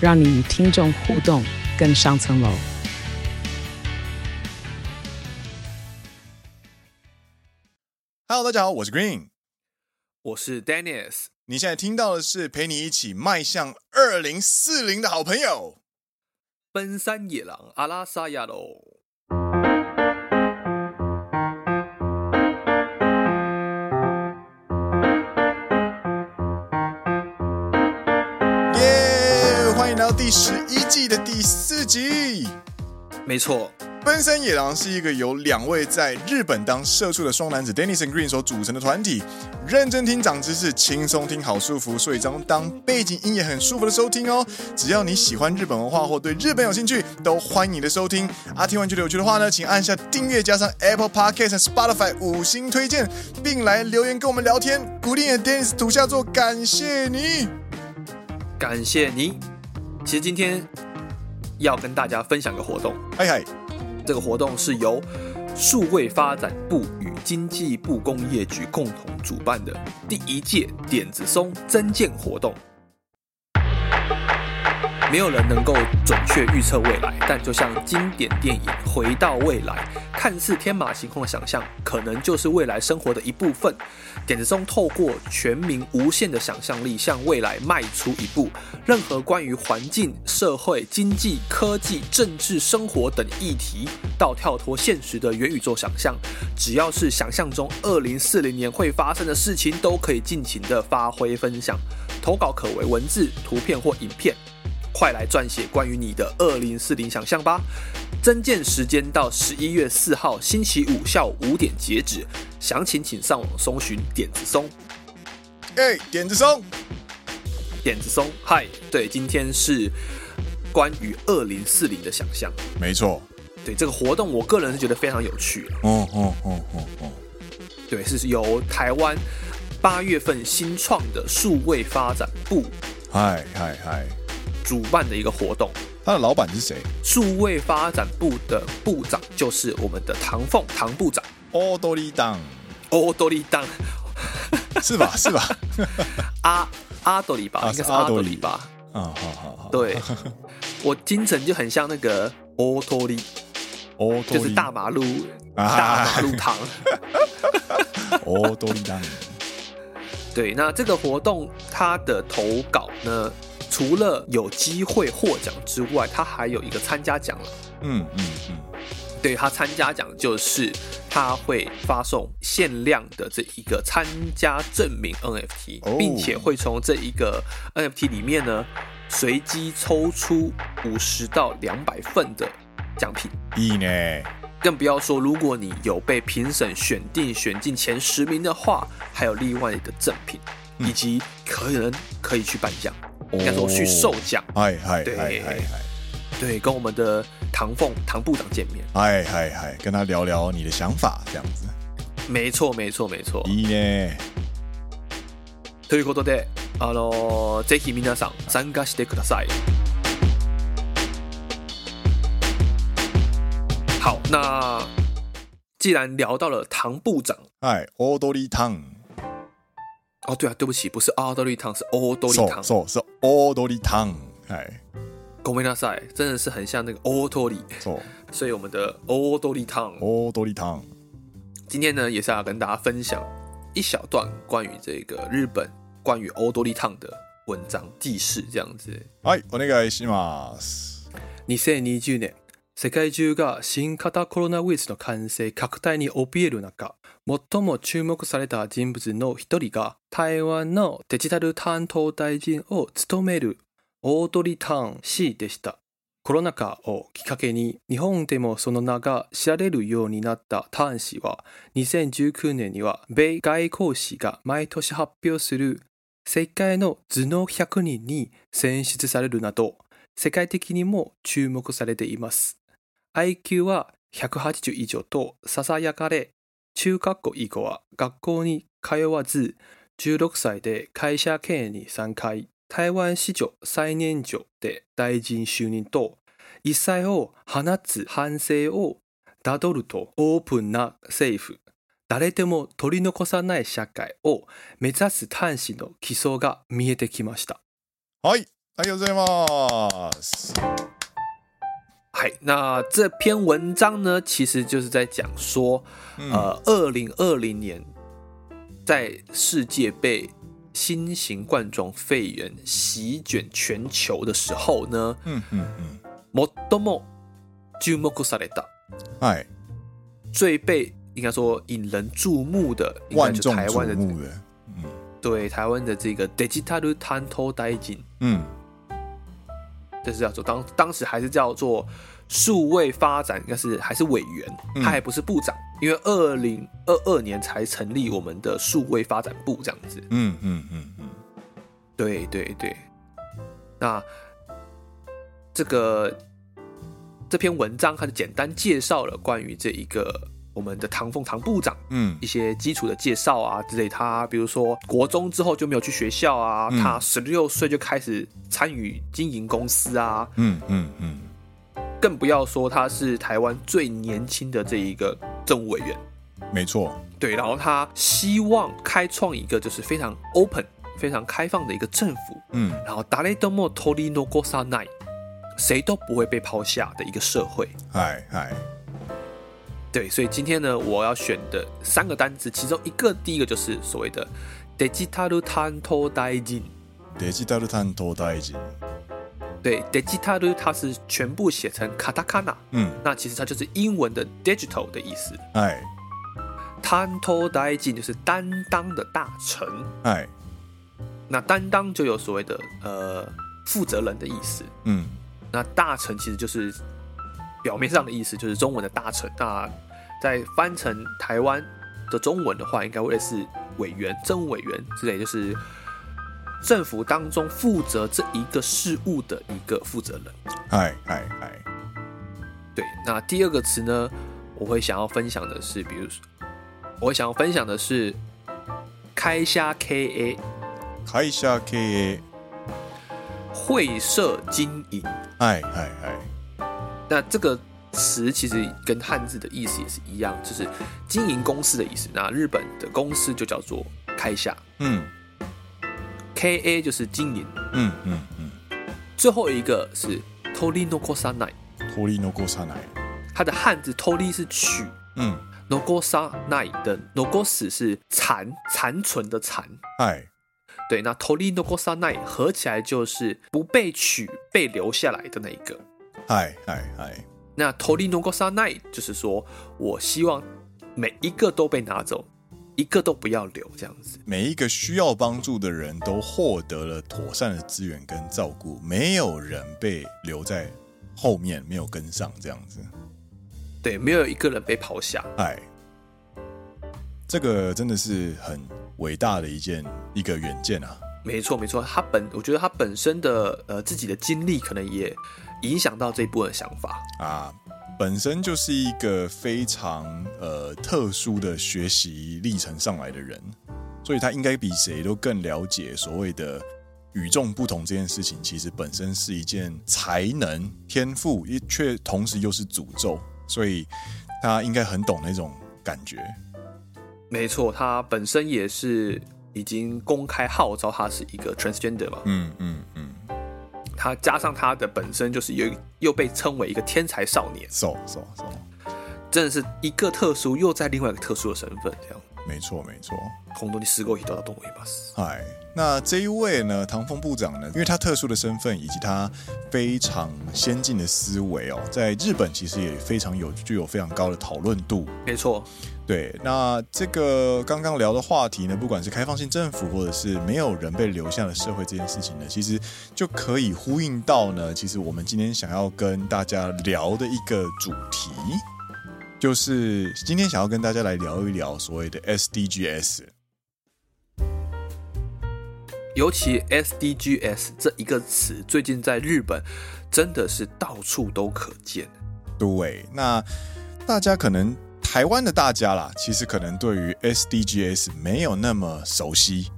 让你与听众互动更上层楼。Hello，大家好，我是 Green，我是 Dennis。你现在听到的是陪你一起迈向二零四零的好朋友——奔山野狼阿拉萨亚喽。第十一季的第四集，没错，奔山野狼是一个由两位在日本当社畜的双男子 Dennis and Green 所组成的团体。认真听长知识，轻松听好舒服，所以将当背景音也很舒服的收听哦。只要你喜欢日本文化或对日本有兴趣，都欢迎你的收听。啊，听完觉得有趣的话呢，请按下订阅，加上 Apple Podcast 和 Spotify 五星推荐，并来留言跟我们聊天。鼓励的 Dennis 土下座，感谢你，感谢你。其实今天要跟大家分享个活动，嗨嗨，这个活动是由数位发展部与经济部工业局共同主办的第一届点子松增建活动。没有人能够准确预测未来，但就像经典电影《回到未来》，看似天马行空的想象，可能就是未来生活的一部分。点子中透过全民无限的想象力，向未来迈出一步。任何关于环境、社会、经济、科技、政治、生活等议题，到跳脱现实的元宇宙想象，只要是想象中二零四零年会发生的事情，都可以尽情的发挥分享。投稿可为文字、图片或影片。快来撰写关于你的二零四零想象吧！增建时间到十一月四号星期五下午五点截止，详情请上网搜寻点子松。哎，点子松，点子松，嗨，对，今天是关于二零四零的想象。没错，对这个活动，我个人是觉得非常有趣。哦哦哦哦哦，对，是由台湾八月份新创的数位发展部，嗨嗨嗨。主办的一个活动，他的老板是谁？数位发展部的部长就是我们的唐凤唐部长。欧多利当，欧多利当，是吧？是吧？阿阿多利吧，应该是阿多利吧？啊，好好好。对，我精神就很像那个欧多利，欧就是大马路大马路糖。哦多利当，对，那这个活动它的投稿呢？除了有机会获奖之外，他还有一个参加奖了。嗯嗯嗯，对，他参加奖就是他会发送限量的这一个参加证明 NFT，哦，并且会从这一个 NFT 里面呢随机抽出五十到两百份的奖品。いいね。更不要说，如果你有被评审选定选进前十名的话，还有另外一个赠品，以及可能可以去颁奖。 应该说去授奖，嗨嗨对嗨嗨嗨，对，跟我们的唐凤唐部长见面，嗨嗨嗨，跟他聊聊你的想法，这样子。没错，没错，没错。いいね。ということで、あのぜひ皆さん参加してください。好，那既然聊到了唐部长，嗨，欧多利汤。 哦，对啊，对不起，不是奥多利汤，是欧多利汤。是是欧多利汤。哎，ごめんなさい，真的是很像那个欧多利。错，所以我们的欧多利汤，欧多利汤。今天呢，也是要跟大家分享一小段关于这个日本关于欧多利汤的文章记事，这样子。はい、お愿いします。2020年。 世界中が新型コロナウイルスの感染拡大に怯える中、最も注目された人物の一人が台湾のデジタル担当大臣を务めるオードリー・タン氏でした。コロナ祸をきっかけに日本でもその名が知られるようになったタン氏は、2019年には米外交志が毎年発表する世界の头脑100人に选出されるなど、世界的にも注目されています。IQ は180以上とささやかれ、中学校以降は学校に通わず、16歳で会社経営に参加。台湾史上最年长で大臣就任と、异彩を放つ反省をたどるとオープンな政府、谁でも取り残さない社会を目指す端子の基础が见えてきました。はい、ありがとうございます。嗨，那这篇文章呢，其实就是在讲说，嗯呃，二零二零年在世界被新型冠状肺炎席卷全球的时候呢，嗯嗯嗯，最も注目された哎，最被应该说引人注目的，应该就万众台湾的瞩目的，嗯对台湾的这个デジタル担当大臣，嗯， 这是叫做当当时还是叫做数位发展，应该是还是委员，嗯。他还不是部长，因为二零二二年才成立我们的数位发展部这样子。嗯嗯嗯嗯，对对对，那这个这篇文章它就简单介绍了关于这一个我们的唐凤唐部长嗯一些基础的介绍啊之类。他比如说国中之后就没有去学校啊，嗯他十六岁就开始参与经营公司啊，嗯嗯嗯，更不要说他是台湾最年轻的这一个政务委员。没错，对，然后他希望开创一个就是非常 open、非常开放的一个政府。嗯然后谁でも取り残さない，谁都不会被抛下的一个社会。嗨嗨， 对，所以今天呢，我要选的三个单字，其中一个第一个就是所谓的デジタル担当大臣。デジタル担当大臣，对，デジタル它是全部写成カタカナ，嗯，那其实它就是英文的 digital 的意思。哎担当大臣就是担当的大臣，哎，那担当就有所谓的呃负责人的意思。嗯那大臣其实就是 表面上的意思，就是中文的大臣。那在翻成台湾的中文的话，应该会是委员、政务委员之类，就是政府当中负责这一个事务的一个负责人。哎哎哎，对，那第二个词呢，我会想要分享的是，比如说，我会想要分享的是开虾 KA，，开虾 KA，，会社经营。嗨嗨嗨，那这个词其实跟汉字的意思也是一样，就是经营公司的意思。那日本的公司就叫做开社嗯，K A 就是经营。嗯嗯嗯，最后一个是取り残さない，取り残さない，它的汉字取り是取，嗯，残さない的残す是残残存的残。嗨，对，那取り残さない合起来就是不被取、被留下来的那一个。 嗨嗨嗨，那取り残さない就是说我希望每一个都被拿走，一个都不要留，这样子。每一个需要帮助的人都获得了妥善的资源跟照顾，没有人被留在后面，没有跟上，这样子。对，没有一个人被抛下。哎，这个真的是很伟大的一件一个远见啊！没错，没错，他本我觉得他本身的呃自己的经历，可能也 影响到这一部分的想法。啊，本身就是一个非常呃特殊的学习历程上来的人，所以他应该比谁都更了解所谓的与众不同这件事情，其实本身是一件才能、天赋，也却同时又是诅咒，所以他应该很懂那种感觉。没错，他本身也是已经公开号召他是一个 transgender 嘛。嗯嗯嗯，他加上他的本身就是又又被称为一个天才少年， so so so，真的是一个特殊又在另外一个特殊的身份，这样。没错没错。本当にすごい人だと思います。嗨， 那这一位呢，唐凤部长呢，因为他特殊的身份以及他非常先进的思维哦，在日本其实也非常有具有非常高的讨论度。没错，对，那这个刚刚聊的话题呢，不管是开放性政府，或者是没有人被留下的社会这件事情呢，其实就可以呼应到呢，其实我们今天想要跟大家聊的一个主题，就是今天想要跟大家来聊一聊所谓的 SDGs。尤其 SDGs 这一个词，最近在日本真的是到处都可见。对，那大家可能台湾的大家啦，其实可能对于 SDGs 没有那么熟悉。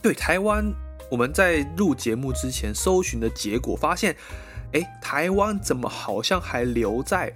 对，台湾，我们在录节目之前搜寻的结果发现，哎，台湾怎么好像还留在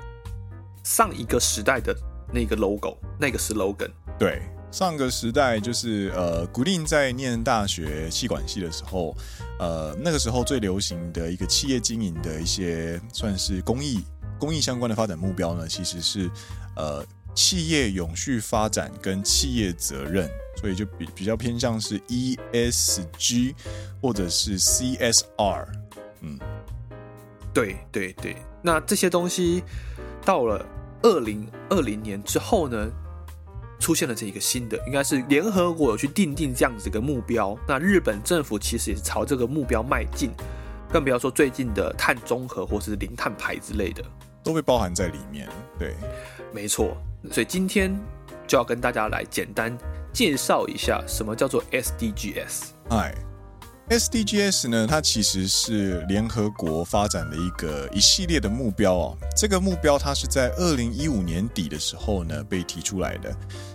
上一个时代的那个 logo，那个 slogan？对。上个时代就是呃，古令在念大学气管系的时候，呃，那个时候最流行的一个企业经营的一些算是公益公益相关的发展目标呢，其实是呃企业永续发展跟企业责任，所以就比比较偏向是 ESG 或者是 CSR，嗯，对对对，那这些东西到了二零二零年之后呢？出现了这一个新的，应该是联合国有去定定这样子一个目标。那日本政府其实也是朝这个目标迈进，更不要说最近的碳中和或是零碳排之类的，都被包含在里面。对，没错。所以今天就要跟大家来简单介绍一下什么叫做 SDGs。嗨。SDGs 呢，它其实是联合国发展的一个一系列的目标哦。这个目标它是在二零一五年底的时候呢被提出来的。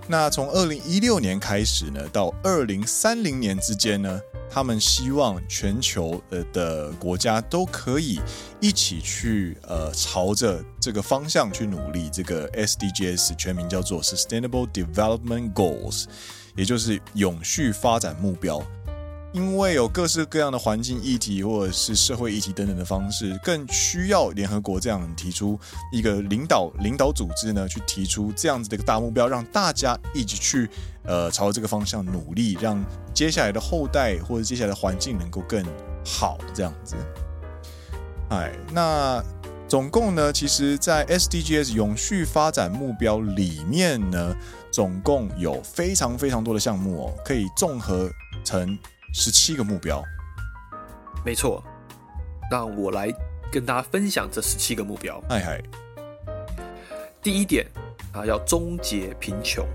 那从二零一六年开始呢，到二零三零年之间呢，他们希望全球呃的国家都可以一起去呃朝着这个方向去努力。这个 SDGs 全名叫做 Sustainable Development Goals，也就是永续发展目标。因为有各式各样的环境议题或者是社会议题等等的方式，更需要联合国这样提出一个领导领导组织呢，去提出这样子的一个大目标，让大家一起去呃朝这个方向努力，让接下来的后代或者接下来的环境能够更好这样子。哎，那总共呢，其实，在 SDGs 永续发展目标里面呢，总共有非常非常多的项目哦，可以综合成。十七个目标，没错。让我来跟大家分享这十七个目标。嗨嗨，第一点啊，要终结贫穷。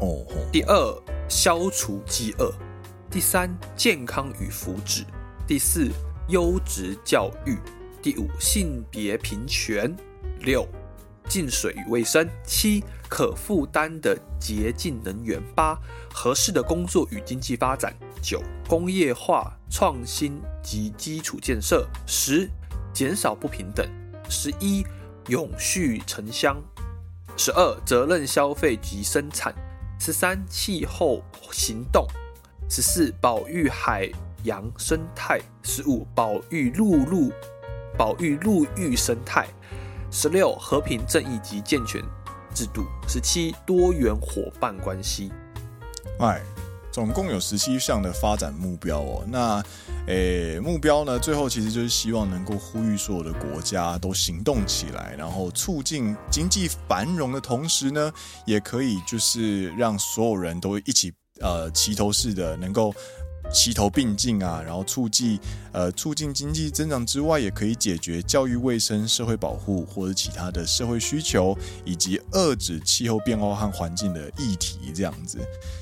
哦。第二，消除饥饿。第三，健康与福祉。第四，优质教育。第五，性别平权。六，净水与卫生。七，可负担的洁净能源。八，合适的工作与经济发展。九、工业化创新及基础建设；十、减少不平等；十一、永续城乡；十二、责任消费及生产；十三、气候行动；十四、保育海洋生态；十五、保育陆路保育陆域生态；十六、和平正义及健全制度；十七、多元伙伴关系。哎。总共有十七项的发展目标哦。那，诶，目标呢？最后其实就是希望能够呼吁所有的国家都行动起来，然后促进经济繁荣的同时呢，也可以就是让所有人都一起呃齐头式的能够。齐头并进啊，然后促进呃促进经济增长之外，也可以解决教育、卫生、社会保护或者其他的社会需求，以及遏制气候变化和环境的议题。这样子，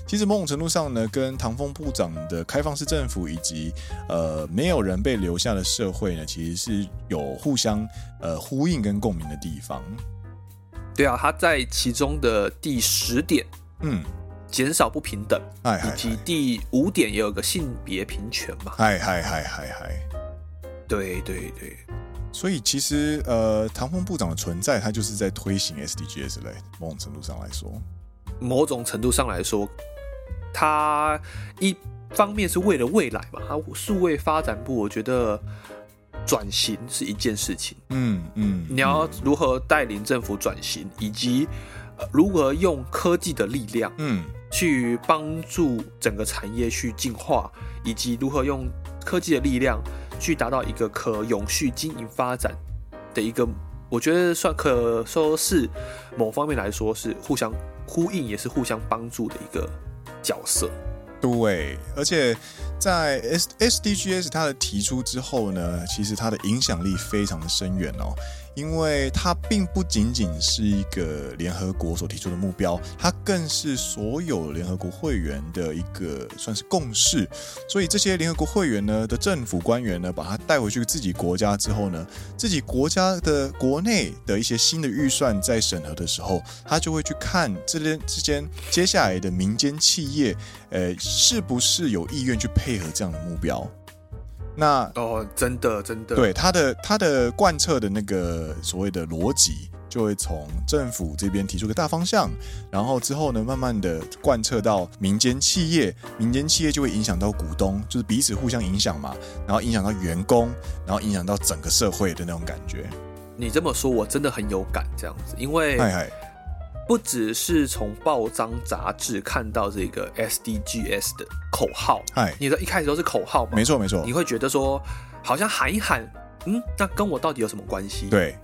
其实某种程度上呢，跟唐凤部长的开放式政府以及呃没有人被留下的社会呢，其实是有互相呃呼应跟共鸣的地方。对啊，他在其中的第十点，嗯。减少不平等，以及第五点也有个性别平权嘛。嗨嗨嗨嗨嗨，对对对，所以其实呃，唐峰部长的存在，他就是在推行 SDGs 类。某种程度上来说，某种程度上来说，他一方面是为了未来嘛，他数位发展部，我觉得转型是一件事情。嗯嗯，你要如何带领政府转型，以及如何用科技的力量，嗯。去帮助整个产业去进化，以及如何用科技的力量去达到一个可永续经营发展的一个，我觉得算可说是某方面来说是互相呼应，也是互相帮助的一个角色。对，而且在 S SDGs 它的提出之后呢，其实它的影响力非常的深远哦。因为它并不仅仅是一个联合国所提出的目标，它更是所有联合国会员的一个算是共识。所以这些联合国会员呢的政府官员呢，把它带回去自己国家之后呢，自己国家的国内的一些新的预算在审核的时候，他就会去看这边之间接下来的民间企业，呃，是不是有意愿去配合这样的目标。那哦，真的真的，对他的他的贯彻的那个所谓的逻辑，就会从政府这边提出个大方向，然后之后呢，慢慢的贯彻到民间企业，民间企业就会影响到股东，就是彼此互相影响嘛，然后影响到员工，然后影响到整个社会的那种感觉。你这么说，我真的很有感这样子，因为。嗨嗨不只是从报章杂志看到这个 SDGs 的口号，哎，你的一开始都是口号嘛？没错没错。你会觉得说，好像喊一喊，嗯，那跟我到底有什么关系？对。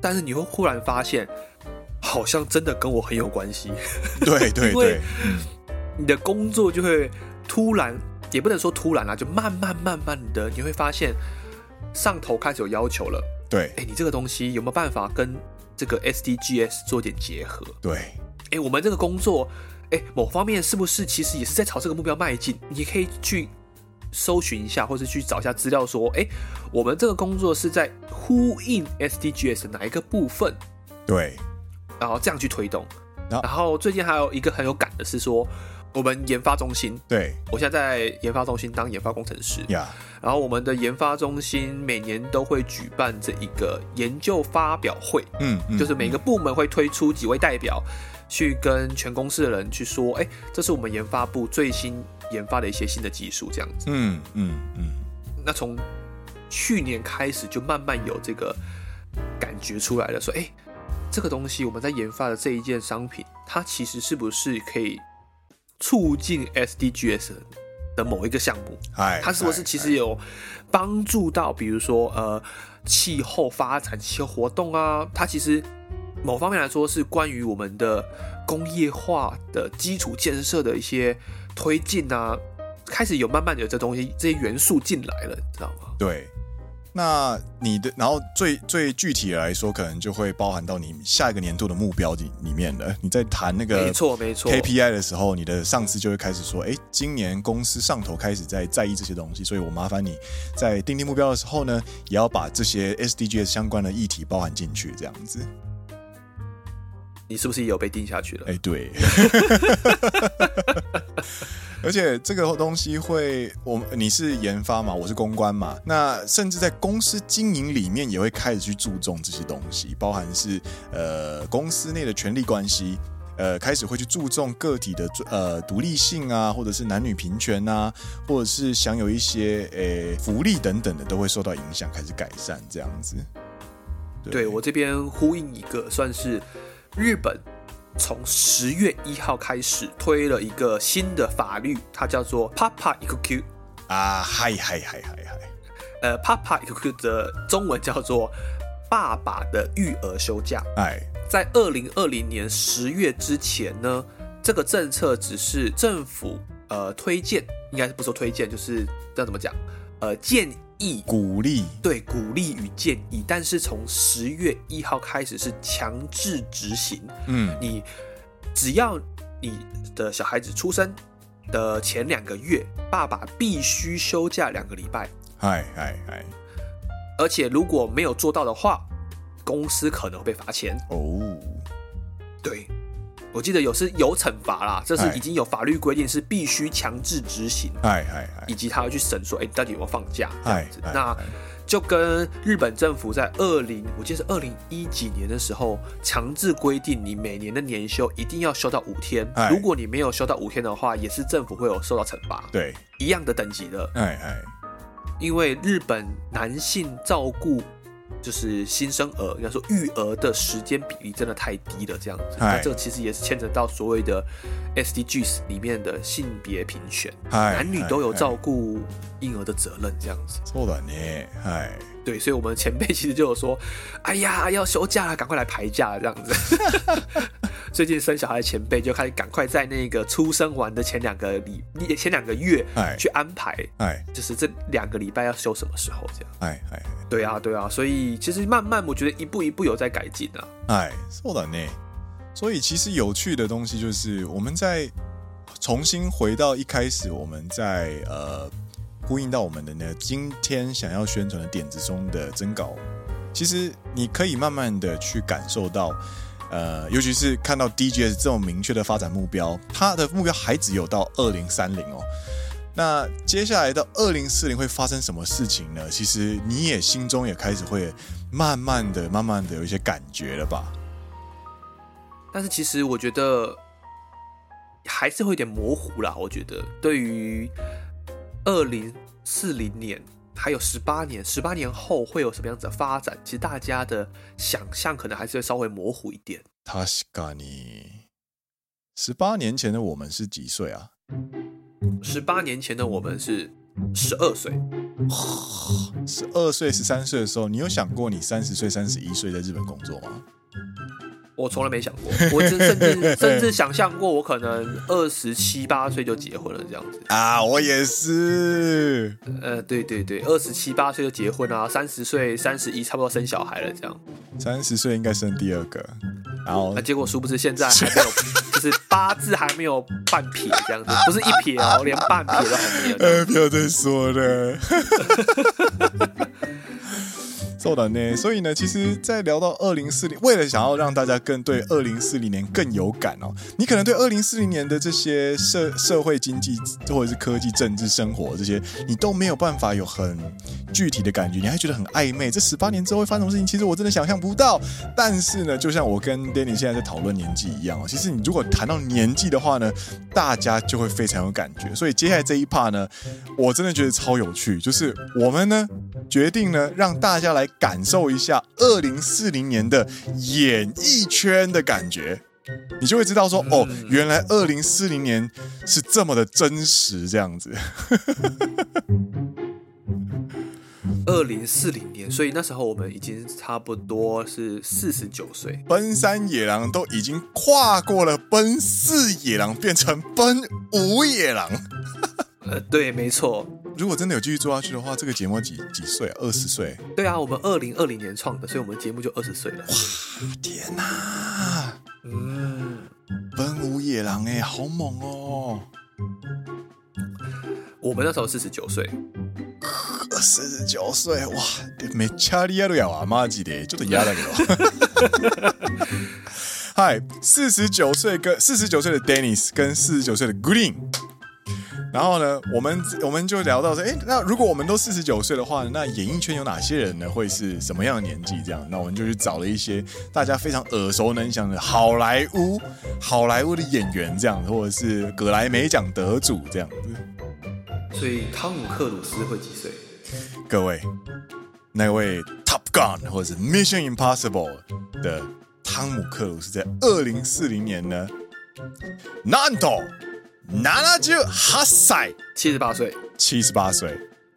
但是你会忽然发现，好像真的跟我很有关系。对对对。你的工作就会突然，也不能说突然啦，就慢慢慢慢的，你会发现上头开始有要求了。对。哎，你这个东西有没有办法跟？这个 SDGs 做点结合，对，哎，我们这个工作，哎，某方面是不是其实也是在朝这个目标迈进？你可以去搜寻一下，或者去找一下资料，说，哎，我们这个工作是在呼应 SDGs 的哪一个部分？对，然后这样去推动。然后最近还有一个很有感的是说。我们研发中心，对，我现在在研发中心当研发工程师。呀，然后我们的研发中心每年都会举办这一个研究发表会，嗯，就是每个部门会推出几位代表，去跟全公司的人去说，哎，这是我们研发部最新研发的一些新的技术，这样子。嗯嗯嗯。那从去年开始就慢慢有这个感觉出来了，说，哎，这个东西我们在研发的这一件商品，它其实是不是可以？促进 SDGs 的某一个项目，它是不是其实有帮助到？比如说，呃，气候发展、气候活动啊，它其实某方面来说是关于我们的工业化的基础建设的一些推进啊，开始有慢慢有这东西这些元素进来了，你知道吗？对。那你的，然后最最具体的来说，可能就会包含到你下一个年度的目标里里面的。你在谈那个没错没错 KPI 的时候，你的上司就会开始说：“哎，今年公司上头开始在在意这些东西，所以我麻烦你在定定目标的时候呢，也要把这些 SDGs 相关的议题包含进去，这样子。”你是不是也有被定下去了？哎，对。而且这个东西会，我你是研发嘛，我是公关嘛，那甚至在公司经营里面也会开始去注重这些东西，包含是呃公司内的权力关系，呃开始会去注重个体的呃独立性啊，或者是男女平权啊，或者是享有一些呃福利等等的，都会受到影响，开始改善这样子。对，对我这边呼应一个，算是日本。从十月一号开始推了一个新的法律，它叫做 Papa Ikku 啊，嗨嗨嗨嗨嗨，呃，Papa Ikku 的中文叫做爸爸的育儿休假。哎，在二零二零年十月之前呢，这个政策只是政府呃推荐，应该是不说推荐，就是这样怎么讲？呃，建议鼓励，对，鼓励与建议，但是从十月一号开始是强制执行。嗯，你只要你的小孩子出生的前两个月，爸爸必须休假两个礼拜。嗨嗨嗨！而且如果没有做到的话，公司可能会被罚钱。哦，对。我记得有是有惩罚啦，这是已经有法律规定是必须强制执行，哎哎哎，以及他要去审说，哎，到底有没有放假这样子？那就跟日本政府在二零，我记得是二零一几年的时候，强制规定你每年的年休一定要休到五天，如果你没有休到五天的话，也是政府会有受到惩罚，对，一样的等级的，哎哎，因为日本男性照顾。就是新生儿，应该说育儿的时间比例真的太低了，这样子。那这个其实也是牵扯到所谓的 SDGs 里面的性别平权，男女都有照顾婴儿的责任，这样子。错了呢，哎，对，所以我们前辈其实就有说，哎呀，要休假了，赶快来排假，这样子。最近生小孩的前辈就开始赶快在那个出生完的前两个礼前两个月，哎，去安排，哎，就是这两个礼拜要休什么时候这样，哎哎，对啊对啊，所以其实慢慢我觉得一步一步有在改进啊，哎，そうだね。所以其实有趣的东西就是我们在重新回到一开始，我们在呃呼应到我们的呢今天想要宣传的点子中的征稿。其实你可以慢慢的去感受到， 呃，尤其是看到 DGS 这种明确的发展目标，它的目标还只有到二零三零哦。那接下来到二零四零会发生什么事情呢？其实你也心中也开始会慢慢的、慢慢的有一些感觉了吧？但是其实我觉得还是会有点模糊啦。我觉得对于二零四零年。还有十八年，十八年后会有什么样子的发展？其实大家的想象可能还是会稍微模糊一点。確かに，十八年前的我们是几岁啊？十八年前的我们是十二岁。十二岁、十三岁的时候，你有想过你三十岁、三十一岁在日本工作吗？我从来没想过，我甚至甚至想象过，我可能二十七八岁就结婚了这样子啊！我也是，呃，对对对，二十七八岁就结婚啊，三十岁、三十一差不多生小孩了这样。三十岁应该生第二个，然后那、啊、结果殊不知现在还没有，就是八字还没有半撇这样子，不是一撇哦，连半撇都还没有。呃，不要再说了。够了呢，所以呢，其实，在聊到二零四零，为了想要让大家更对二零四零年更有感哦，你可能对二零四零年的这些社社会经济或者是科技、政治、生活这些，你都没有办法有很具体的感觉，你还觉得很暧昧。这十八年之后会发生什么事情？其实我真的想象不到。但是呢，就像我跟 Danny 现在在讨论年纪一样哦，其实你如果谈到年纪的话呢，大家就会非常有感觉。所以接下来这一 part 呢，我真的觉得超有趣，就是我们呢决定呢让大家来。感受一下二零四零年的演艺圈的感觉，你就会知道说，哦，原来二零四零年是这么的真实，这样子。二零四零年，所以那时候我们已经差不多是四十九岁，奔三野狼都已经跨过了奔四野狼，变成奔五野狼。呃，对，没错。如果真的有继续做下去的话，这个节目几几岁？二十岁？对啊，我们二零二零年创的，所以我们节目就二十岁了。哇，天哪！嗯，奔五野郎哎，好猛哦！我们那时候四十九岁，四十九岁哇，めっちゃリアルやわマジでちょっと嫌だけど。嗨，四十九岁跟四十九岁的 Dennis 跟四十九岁的 Green。 然后呢，我们我们就聊到说，哎，那如果我们都四十九岁的话，那演艺圈有哪些人呢？会是什么样的年纪？这样，那我们就去找了一些大家非常耳熟能详的好莱坞好莱坞的演员，这样，或者是格莱美奖得主这样子。所以，汤姆·克鲁斯会几岁？各位，那位《Top Gun》或者是《Mission Impossible》的汤姆·克鲁斯，在二零四零年呢，难道？拿了就哈塞，七十八岁，七十八岁。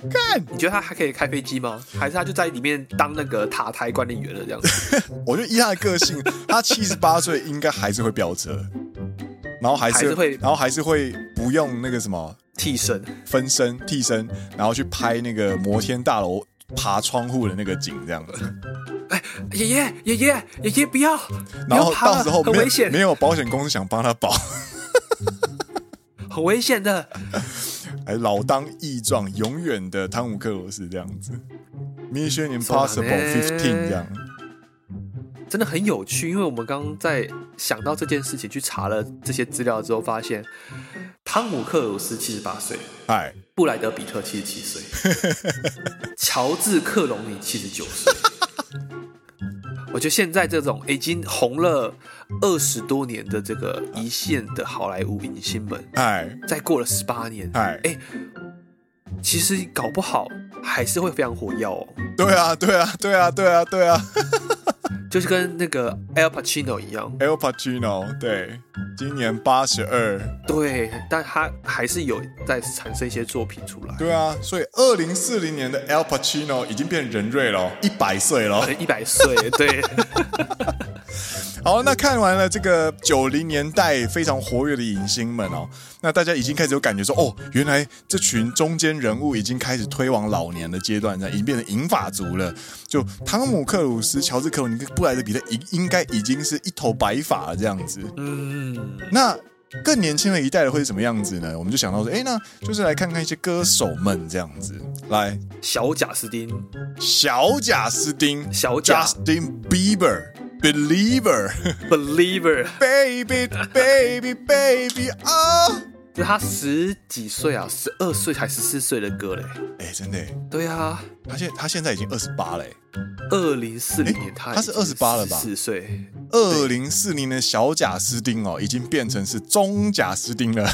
干，你觉得他还可以开飞机吗？还是他就在里面当那个塔台管理员了这样子？我觉得依他的个性，他七十八岁应该还是会飙车，然后还是会，然后还是会不用那个什么替身分身替身，然后去拍那个摩天大楼爬窗户的那个景这样子。哎，爷爷，爷爷，爷爷，不要！然后到时候很危险，没有保险公司想帮他保。很危险的，哎老当益壮，永远的汤姆克鲁斯这样子，Mission Impossible Fifteen 这样，真的很有趣。因为我们刚刚在想到这件事情，去查了这些资料之后，发现汤姆克鲁斯七十八岁，哎，布莱德比特七十七岁，乔治克隆尼七十九岁。我觉得现在这种已经红了二十多年的这个一线的好莱坞明星们，哎，再过了十八年，哎，哎，其实搞不好还是会非常火药哦。对啊，对啊，对啊，对啊，对啊。就是跟那个 Al Pacino 一样，Al Pacino 对，今年八十二，对，但他还是有在产生一些作品出来。对啊，所以二零四零年的 Al Pacino 已经变人瑞了，一百岁了，一百岁，对。好，那看完了这个九零年代非常活跃的影星们哦，那大家已经开始有感觉说，哦，原来这群中间人物已经开始推往老年的阶段，已经变成银发族了。就汤姆克鲁斯、乔治克鲁尼、布莱德比特，应应该已经是一头白发了这样子。嗯，那。更年轻的一代的会是什么样子呢？我们就想到说，哎，那就是来看看一些歌手们这样子。来，小贾斯汀，小贾斯汀，小贾斯汀 Bieber，Believer，Believer，Baby，Baby，Baby 啊！就他十几岁啊，十二岁还十四岁的歌嘞，哎，真的，对啊，他现他现在已经二十八嘞，二零四零年他他是二十八了吧？四岁，二零四零的小贾斯汀哦，已经变成是中贾斯汀了，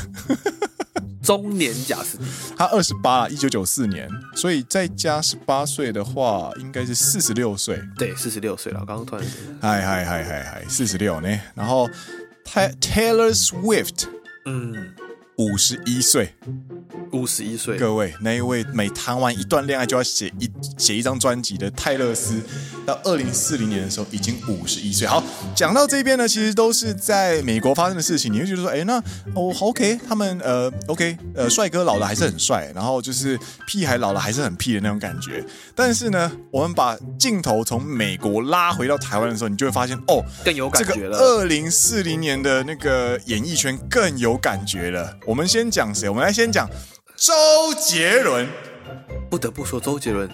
中年贾斯汀，他二十八，一九九四年，所以再加十八岁的话，应该是四十六岁，对，四十六岁了，刚刚突然，嗨嗨嗨嗨嗨，四十六呢，然后 Taylor Swift，嗯。五十一岁，五十一岁，各位，那一位每谈完一段恋爱就要写一写一张专辑的泰勒斯，到二零四零年的时候已经五十一岁。好，讲到这边呢，其实都是在美国发生的事情，你会觉得说，哎，那哦，OK，他们呃，OK，呃，帅哥老了还是很帅，然后就是屁孩老了还是很屁的那种感觉。但是呢，我们把镜头从美国拉回到台湾的时候，你就会发现，哦，更有感觉了。二零四零年的那个演艺圈更有感觉了。我们先讲谁？我们来先讲周杰伦。不得不说，周杰伦，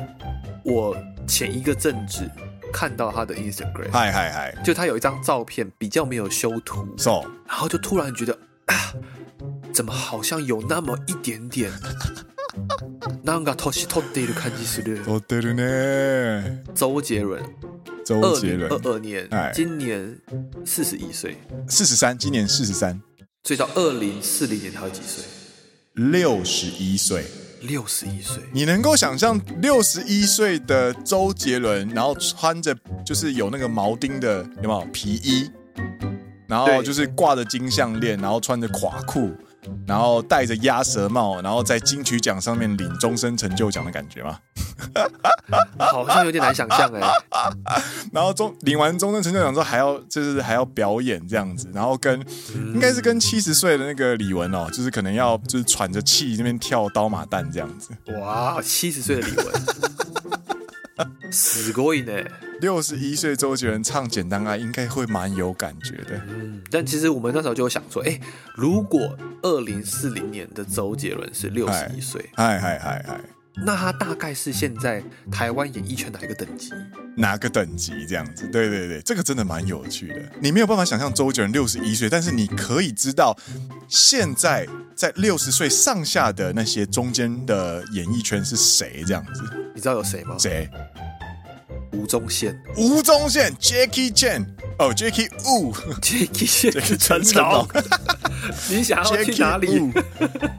我前一个阵子看到他的 Instagram，嗨嗨嗨，就他有一张照片比较没有修图，so，然后就突然觉得啊，怎么好像有那么一点点，なんか年取っている感じする。取ってるね。周杰伦，周杰伦，二二年，今年四十一岁，四十三，今年四十三。 所以到二零四零年他有几岁？六十一岁。六十一岁，你能够想象六十一岁的周杰伦，然后穿着就是有那个铆钉的有没有皮衣，然后就是挂着金项链，然后穿着垮裤。然后戴着鸭舌帽，然后在金曲奖上面领终身成就奖的感觉吗？好像有点难想象哎。然后中领完终身成就奖之后，还要就是还要表演这样子，然后跟、嗯、应该是跟七十岁的那个李玟哦，就是可能要就是喘着气那边跳刀马旦这样子。哇，七十岁的李玟，死过瘾呢。六十一岁周杰伦唱《简单爱》应该会蛮有感觉的。嗯，但其实我们那时候就想说，哎，如果二零四零年的周杰伦是六十一岁，嗨嗨嗨嗨，那他大概是现在台湾演艺圈哪一个等级？哪个等级这样子？对对对，这个真的蛮有趣的。你没有办法想象周杰伦六十一岁，但是你可以知道，现在在六十岁上下的那些中间的演艺圈是谁这样子？你知道有谁吗？谁？吴宗宪，吴宗宪，Jackie Chan，哦，Jackie Wu，Jackie Chan，陈导，你想要去哪里？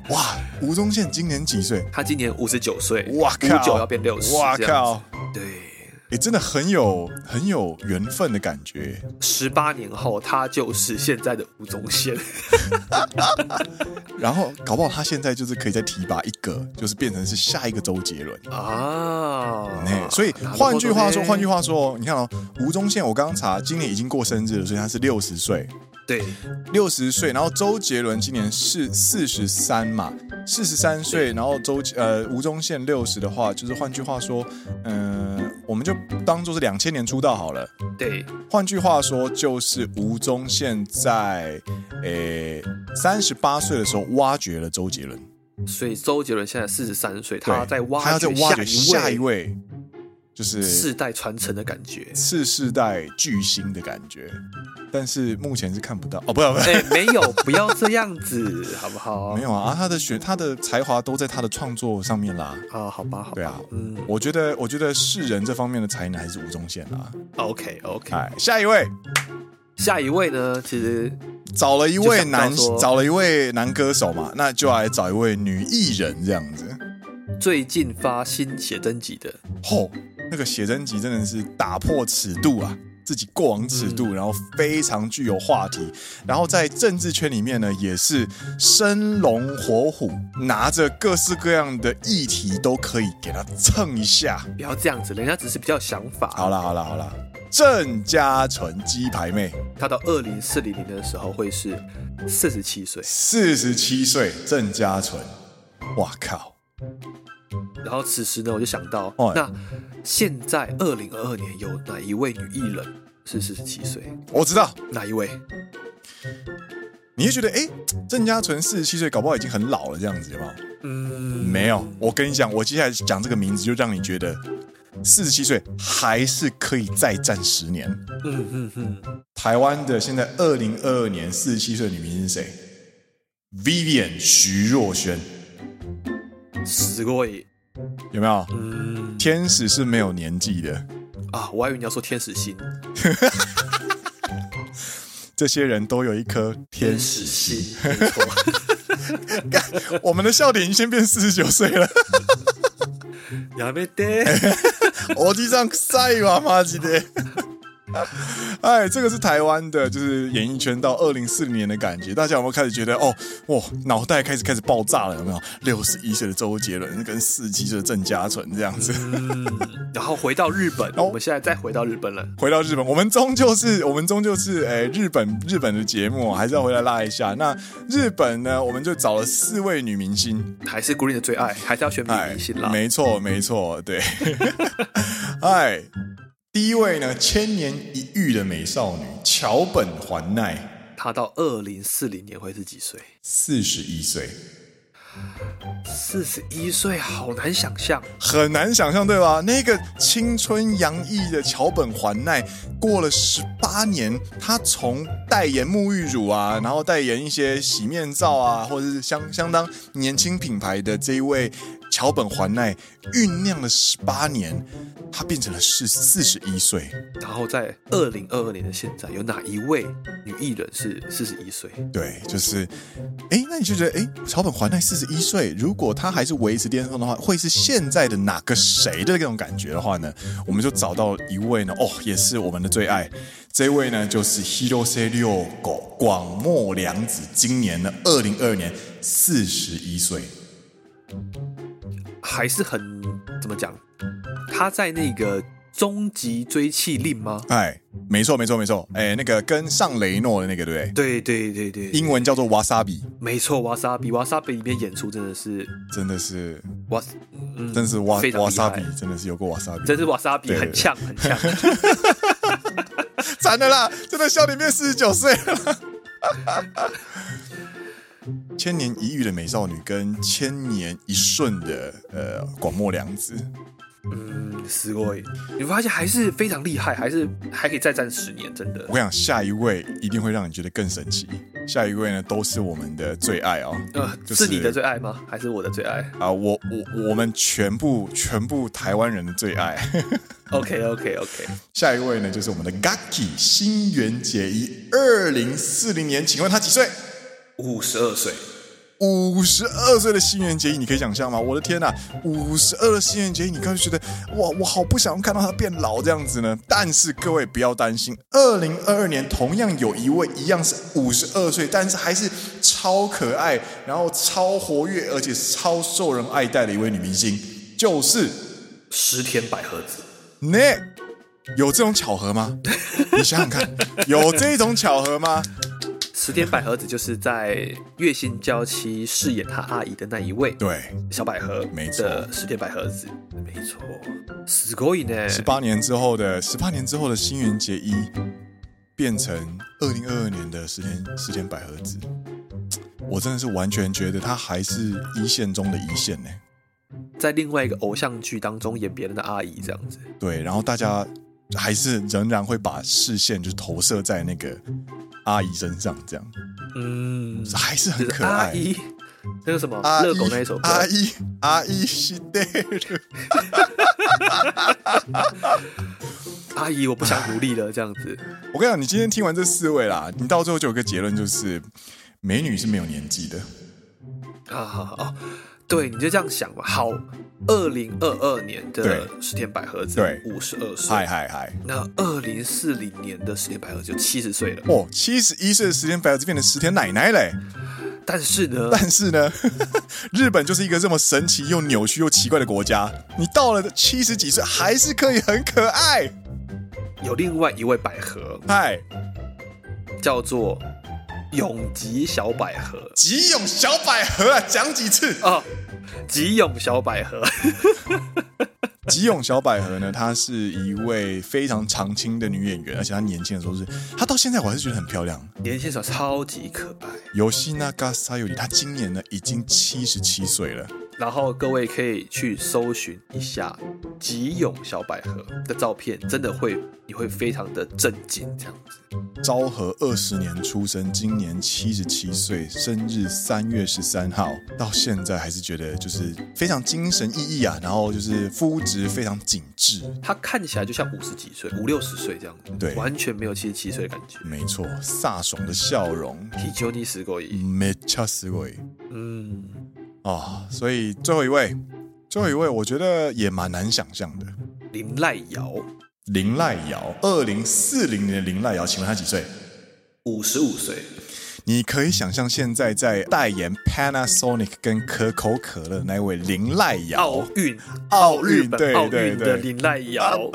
哇，吴宗宪今年几岁？他今年五十九岁，哇靠，五九要变六十，哇靠，对。也、欸、真的很有很有缘分的感觉。十八年后，他就是现在的吴宗宪。然后搞不好他现在就是可以再提拔一个，就是变成是下一个周杰伦啊。嗯、所以换句话说，换句话说，你看哦，吴宗宪，我刚刚查，今年已经过生日了，所以他是六十岁。对，六十岁。然后周杰伦今年是四十三嘛，四十三岁。然后周呃吴宗宪六十的话，就是换句话说，嗯、呃，我们就当做是两千年出道好了。对，换句话说，就是吴宗宪在诶三十八岁的时候挖掘了周杰伦。所以周杰伦现在四十三岁，他在挖掘，他要在挖掘下一位。就是世代传承的感觉，是世代巨星的感觉，但是目前是看不到哦，不要，哎、欸，没有，不要这样子，好不好？没有啊，他的学，他的才华都在他的创作上面啦。啊，好吧，好吧，对啊，嗯，我觉得，我觉得世人这方面的才能还是吴宗宪啦。OK，OK，、okay, okay. 下一位，下一位呢？其实找了一位男，找了一位男歌手嘛，那就来找一位女艺人这样子。最近发新写真集的，吼。那个写真集真的是打破尺度啊，自己过往尺度，然后非常具有话题，然后在政治圈里面呢，也是生龙活虎，拿着各式各样的议题都可以给他蹭一下。不要这样子，人家只是比较想法。好了好了好了，郑嘉纯鸡排妹，她到二零四零年的时候会是四十七岁，四十七岁郑家纯，哇靠！然后此时呢，我就想到，哦、那现在二零二二年有哪一位女艺人是四十七岁？我知道哪一位？你会觉得，哎，郑嘉纯四十七岁，搞不好已经很老了，这样子有没有？嗯，没有。我跟你讲，我接下来讲这个名字，就让你觉得四十七岁还是可以再战十年。嗯嗯嗯。台湾的现在二零二二年四十七岁的女明星是谁？Vivian 徐若瑄。死过也有没有？嗯，天使是没有年纪的啊！我还以为你要说天使心。这些人都有一颗天使心。没错。我们的笑点已经先变四十九岁了。やめて。我地上晒哇妈鸡的。 哎，这个是台湾的，就是演艺圈到二零四零年的感觉。大家有没有开始觉得，哦，哇，脑袋开始开始爆炸了？有没有？六十一岁的周杰伦跟四十七岁的郑嘉纯这样子。嗯，然后回到日本，哦，我们现在再回到日本了。回到日本，我们终究是我们终究是哎，日本日本的节目还是要回来拉一下。那日本呢，我们就找了四位女明星，还是 Green 的最爱，还是要选女明星啦。没错，没错，对。哎。第一位呢，千年一遇的美少女桥本环奈，她到二零四零年会是几岁？四十一岁。四十一岁，好难想象，很难想象，对吧？那个青春洋溢的桥本环奈，过了十八年，她从代言沐浴乳啊，然后代言一些洗面皂啊，或者是相相当年轻品牌的这一位。桥本环奈酝酿了十八年，她变成了是四十一岁。然后在二零二二年的现在，有哪一位女艺人是四十一岁？对，就是，哎，那你就觉得，哎，桥本环奈四十一岁，如果她还是维持巅峰的话，会是现在的哪个谁的那种感觉的话呢？我们就找到一位呢，哦，也是我们的最爱，这位呢就是 Hirose Ryoko 广末凉子，今年呢二零二二年四十一岁。还是很怎么讲？他在那个终极追气令吗？哎，没错没错没错，哎，那个跟上雷诺的那个，对不对？对对对对，英文叫做瓦萨比。没错，瓦萨比，瓦萨比里面演出真的是，真的是瓦，嗯、真的是瓦瓦萨比，真的是有过瓦萨比，真是瓦萨比，很呛很呛。惨的啦，真的笑里面四十九岁了。千年一遇的美少女跟千年一瞬的呃广末凉子，嗯，すごい，你发现还是非常厉害，还是还可以再战十年，真的。我跟你讲，下一位一定会让你觉得更神奇。下一位呢，都是我们的最爱哦。呃，就是，是你的最爱吗？还是我的最爱？啊，我我我们全部全部台湾人的最爱。 OK OK OK，下一位呢，就是我们的 Gaki 新垣结衣，二零四零年，请问他几岁？ 五十二岁，五十二岁的新垣结衣，你可以想象吗？我的天呐，五十二的新垣结衣，你刚才觉得哇，我好不想看到他变老这样子呢。但是各位不要担心，二零二二年同样有一位一样是五十二岁，但是还是超可爱，然后超活跃，而且超受人爱戴的一位女明星，就是石田百合子。那有这种巧合吗？你想想看，有这种巧合吗？石田百合子就是在《月薪娇妻》饰演她阿姨的那一位，对，小百合，没错，的石田百合子，没错，すごい呢。十八年之后的十八年之后的新垣结衣，变成二零二二年的石田石田百合子，我真的是完全觉得她还是一线中的一线呢，在另外一个偶像剧当中演别人的阿姨这样子，对，然后大家 还是仍然会把视线就投射在那个。阿姨身上这样，嗯，还是很可爱。阿姨，那个什么，阿热狗那一首歌，阿姨，阿姨是对的。阿姨，我不想努力了，这样子。我跟你讲，你今天听完这四位啦，你到最后就有个结论，就是美女是没有年纪的。啊，好好哦。对，你就这样想吧。好，二零二二年的石田百合子，对，五十二岁。嗨嗨嗨！那二零四零年的石田百合子就七十岁了。哦，七十一岁的石田百合子变成石田奶奶嘞。但是呢，但是呢，日本就是一个这么神奇又扭曲又奇怪的国家。你到了七十几岁还是可以很可爱。有另外一位百合，嗨，叫做永吉小百合。吉永小百合啊，讲几次啊、哦？吉永小百合。吉永小百合呢，她是一位非常常青的女演员，而且她年轻的时候是，她到现在我还是觉得很漂亮，年轻时候超级可爱。吉永小百合，她今年呢已经七十七岁了。然后各位可以去搜寻一下吉永小百合的照片，真的会你会非常的震惊，这样子。昭和二十年出生，今年七十七岁，生日三月十三号，到现在还是觉得就是非常精神奕奕啊，然后就是肤质非常紧致，他看起来就像五十几岁、五六十岁这样子，对，完全没有七十七岁的感觉。没错，飒爽的笑容，非常にすごい，めっちゃすごい，嗯。 啊、哦，所以最后一位，最后一位，我觉得也蛮难想象的。林赖瑶，林赖瑶，二零四零年的林赖瑶，请问他几岁？五十五岁。你可以想象现在在代言 Panasonic 跟可口可乐那位林濑遥，奥运，奥运，对对对对，林濑遥。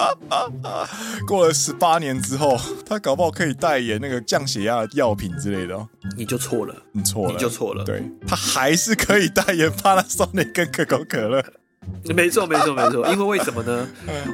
过了十八年之后，他搞不好可以代言那个降血压的药品之类的哦。你就错了，你错了，你就错了。对，他还是可以代言 Panasonic 跟可口可乐。没错，没错，没错。因为为什么呢？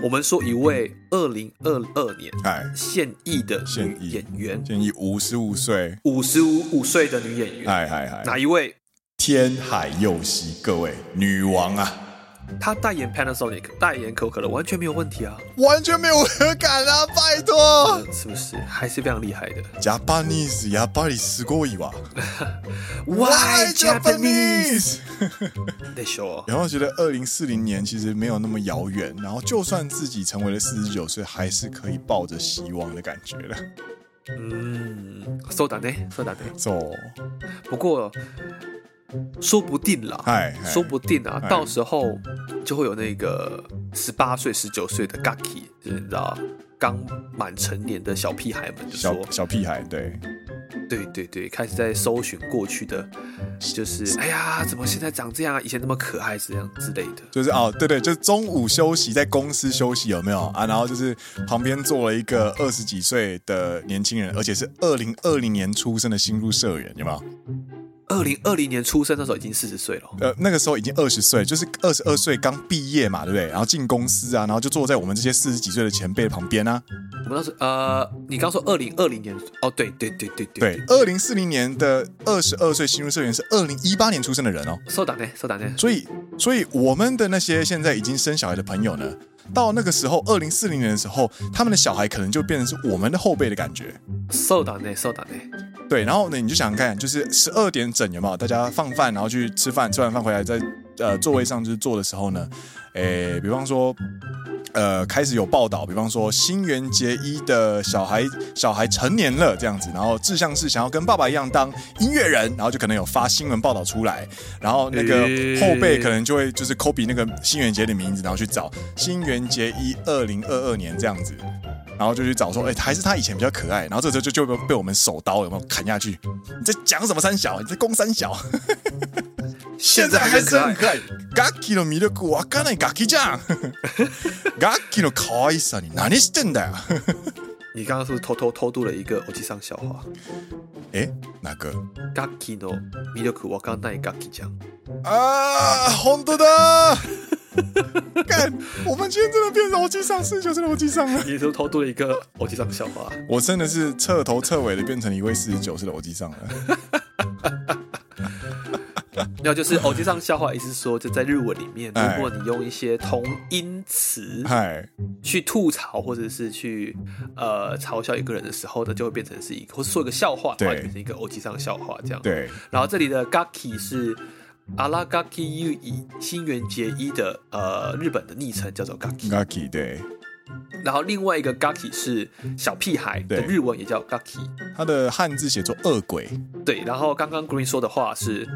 我们说一位二零二二年现役的女演员，现役五十五岁，五十五五岁的女演员，哎哎哎，哪一位？天海佑希，各位女王啊！她代言 Panasonic，代言可口可乐，完全没有问题啊，完全没有违和感啊！拜托、呃，是不是还是非常厉害的？Japanese，やっぱりすごいわ。 Why Japanese？得说，然后觉得二零四零年其实没有那么遥远，然后就算自己成为了四十九岁，还是可以抱着希望的感觉了。嗯，そうだね，そうだね。So，不过。 说不定啦，哎，说不定啊，到时候就会有那个十八岁、十九岁的 Gaki，就是你知道，刚满成年的小屁孩们就说，小小屁孩，对，对对对，开始在搜寻过去的，就是哎呀，怎么现在长这样啊？以前那么可爱，这样之类的，就是哦，对对，就是中午休息在公司休息有没有啊？然后就是旁边坐了一个二十几岁的年轻人，而且是二零二零年出生的新入社员，有没有？二零二零年出生的时候已经四十岁了，呃，那个时候已经二十岁，就是二十二岁刚毕业嘛，对不对？然后进公司啊，然后就坐在我们这些四十几岁的前辈旁边啊。我们当时呃，你刚说二零二零年，哦，对对对对对，对，二零四零年的二十二岁新入社员是二零一八年出生的人哦。そうだね，そうだね。所以，所以我们的那些现在已经生小孩的朋友呢， 到那个时候二零四零年的时候，他们的小孩可能就变成是我们的后辈的感觉。そうだね，そうだね。对，然后呢，你就想想看，就是十二点整有没有？大家放饭，然后去吃饭，吃完饭回来在 呃座位上就是坐的时候呢，诶，比方说，呃，开始有报道，比方说新垣结衣的小孩小孩成年了这样子，然后志向是想要跟爸爸一样当音乐人，然后就可能有发新闻报道出来，然后那个后辈可能就会就是 copy 那个新垣结衣的名字，然后去找新垣结衣二零二二年这样子。然后就去找说，哎，还是他以前比较可爱。然后这时候就就被被我们手刀有没有砍下去？你在讲什么三小？你在攻三小？现在还是很可爱。ガキの魅力わからないガキじゃん。ガキの可爱さに何してんだよ？你刚刚是不是偷偷偷渡了一个欧吉桑笑话？哎，哪个？ガキの魅力わからないガキじゃん。啊，本当だ！干，我们今天真的变成欧吉桑，是就是欧吉桑了。你是不是偷渡了一个欧吉桑笑话？我真的是彻头彻尾的变成一位四十九岁的欧吉桑了。没有，就是偶吉上笑话，意思是说，就在日文里面，如果你用一些同音词，去吐槽或者是去呃嘲笑一个人的时候呢，就会变成是一个，或是说一个笑话，对，变成一个欧吉上笑话这样。对。然后这里的 Gaki 是阿拉 Gaki Yui 新垣结衣的呃日本的昵称叫做 Gaki。Gaki 对。然后另外一个 Gaki 是小屁孩的日文也叫 Gaki，他的汉字写作恶鬼。对。然后刚刚 Green 说的话是。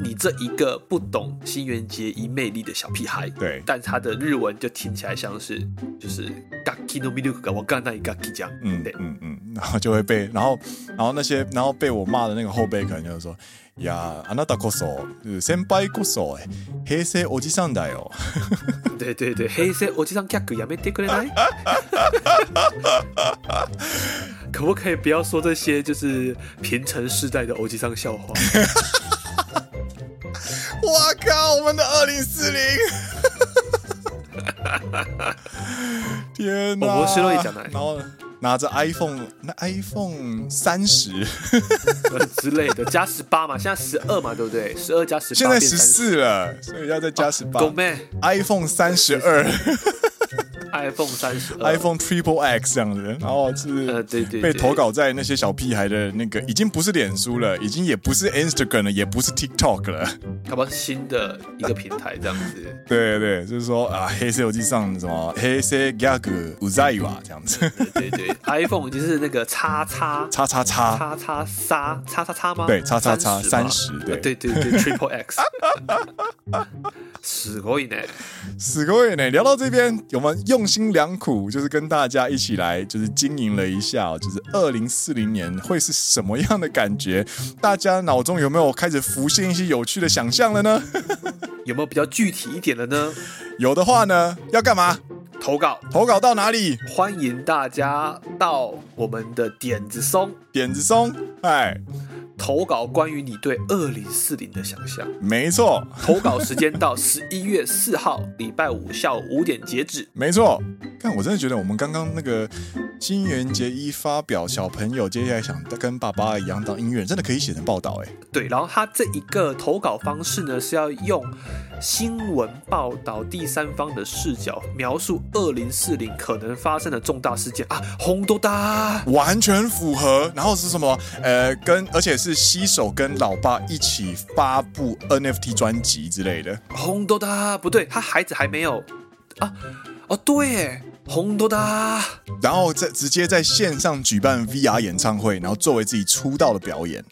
你这一个不懂新垣结衣魅力的小屁孩，对，但他的日文就听起来像是就是ガキの魅力がわからないガキじゃん，嗯，对，嗯嗯，然后就会被，然后然后那些然后被我骂的那个后辈可能就是说， いやあなたこそ先辈こそ平成おじさんだよ。对对对，黑色おじさん客やめてくれない？可不可以不要说这些就是平成世代的欧吉桑笑话？ 哇靠！我们的二零四零，天哪！我是乐意讲的，然后拿着 iPhone，那 iPhone 三十之类的，加十八嘛，现在十二嘛，对不对？十二加十八，现在十四了，所以要再加十八。狗妹，iPhone 三十二。iPhone 三十，iPhone Triple X 这样子，然后是被投稿在那些小屁孩的那个，已经不是脸书了，已经也不是 Instagram 了，也不是 TikTok 了，好吧，是新的一个平台这样子。对对，就是说啊，黑色游记上什么黑色 gag 不在哇这样子。对对，对，iPhone 就是那个叉叉叉叉叉叉叉三叉叉叉吗？对，叉叉叉三十，对对对对，Triple X。すごいね，すごい呢。聊到这边，我们用 心良苦，就是跟大家一起来，就是经营了一下，就是二零四零年会是什么样的感觉？大家脑中有没有开始浮现一些有趣的想象了呢？有没有比较具体一点的呢？有的话呢，要干嘛？投稿，投稿到哪里？欢迎大家到我们的点子松，点子松，哎。投稿关于你对二零四零的想象，没错。投稿时间到十一月四号礼拜五下午五点截止，没错。但我真的觉得我们刚刚那个金元杰一发表小朋友接下来想跟爸爸一样当音乐人，真的可以写成报道哎。对，然后他这一个投稿方式呢，是要用新闻报道第三方的视角描述二零四零可能发生的重大事件啊，红多大，完全符合。然后是什么？呃，跟而且是携手跟老爸一起发布 NFT 专辑之类的。红豆大不对，他孩子还没有啊。哦，对，红多大，然后在直接在线上举办 VR 演唱会，然后作为自己出道的表演，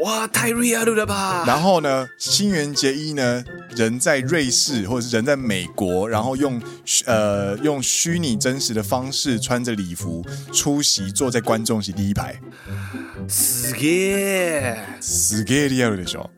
哇，太 real 了吧！然后呢，新垣结衣呢，人在瑞士或者是人在美国，然后用呃用虚拟真实的方式穿着礼服出席，坐在观众席第一排，すげえ，すげえリアルでしょ。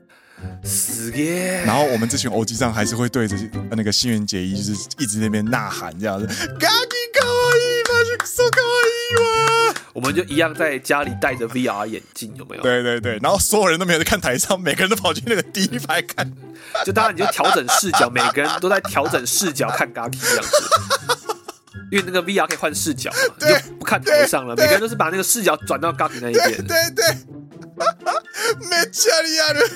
死耶！然后我们这群欧吉上还是会对着那个新垣结衣，就是一直那边呐喊这样子。嘎吉卡哇伊，马是说卡哇伊哇！我们就一样在家里戴着 VR 眼镜，有没有？对对对。然后所有人都没有在看台上，每个人都跑去那个第一排看。就当然你就调整视角，每个人都在调整视角看 Gaki 这样子。因为那个 VR 可以换视角嘛，你就不看台上了，每个人都是把那个视角转到 Gaki 那一边。对对对。没加利亚的。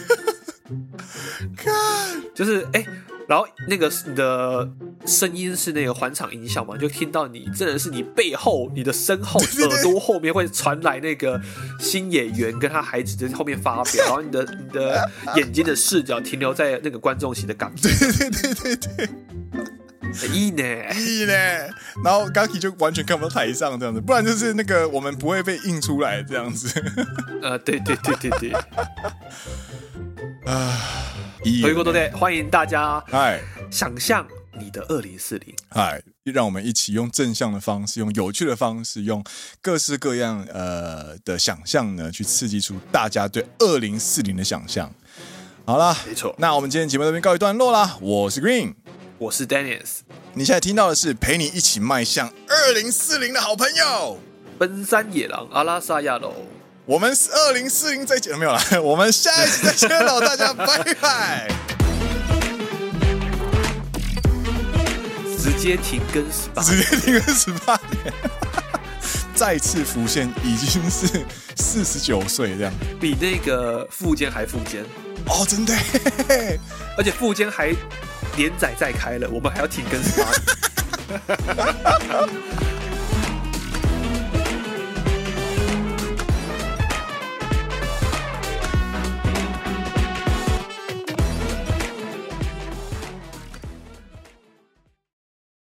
看，就是哎、欸，然后那个你的声音是那个环场音效嘛，就听到你真的是你背后、你的身后耳朵后面会传来那个新演员跟他孩子在后面发表，然后你的你的眼睛的视角停留在那个观众席的感觉，对对对对对，いい呢，いい呢，然后 Gaki 就完全看不到台上这样子，不然就是那个我们不会被印出来这样子，呃，对对对对对。 啊，欢迎大家哎，想象你的二零四零，嗨，让我们一起用正向的方式，用有趣的方式，用各式各样呃的想象呢，去刺激出大家对二零四零的想象。好啦，没错，那我们今天节目这边告一段落啦。我是 Green，我是 Dennis，你现在听到的是陪你一起迈向二零四零的好朋友，奔山野狼阿拉萨亚罗。我们是二零四零再见，没有了，我们下一次再见喽，大家拜拜。直接停更十八，直接停更十八年，再次浮现已经是四十九岁这样，比那个富坚还富坚。哦，真的，而且富坚还连载再开了，我们还要停更十八年。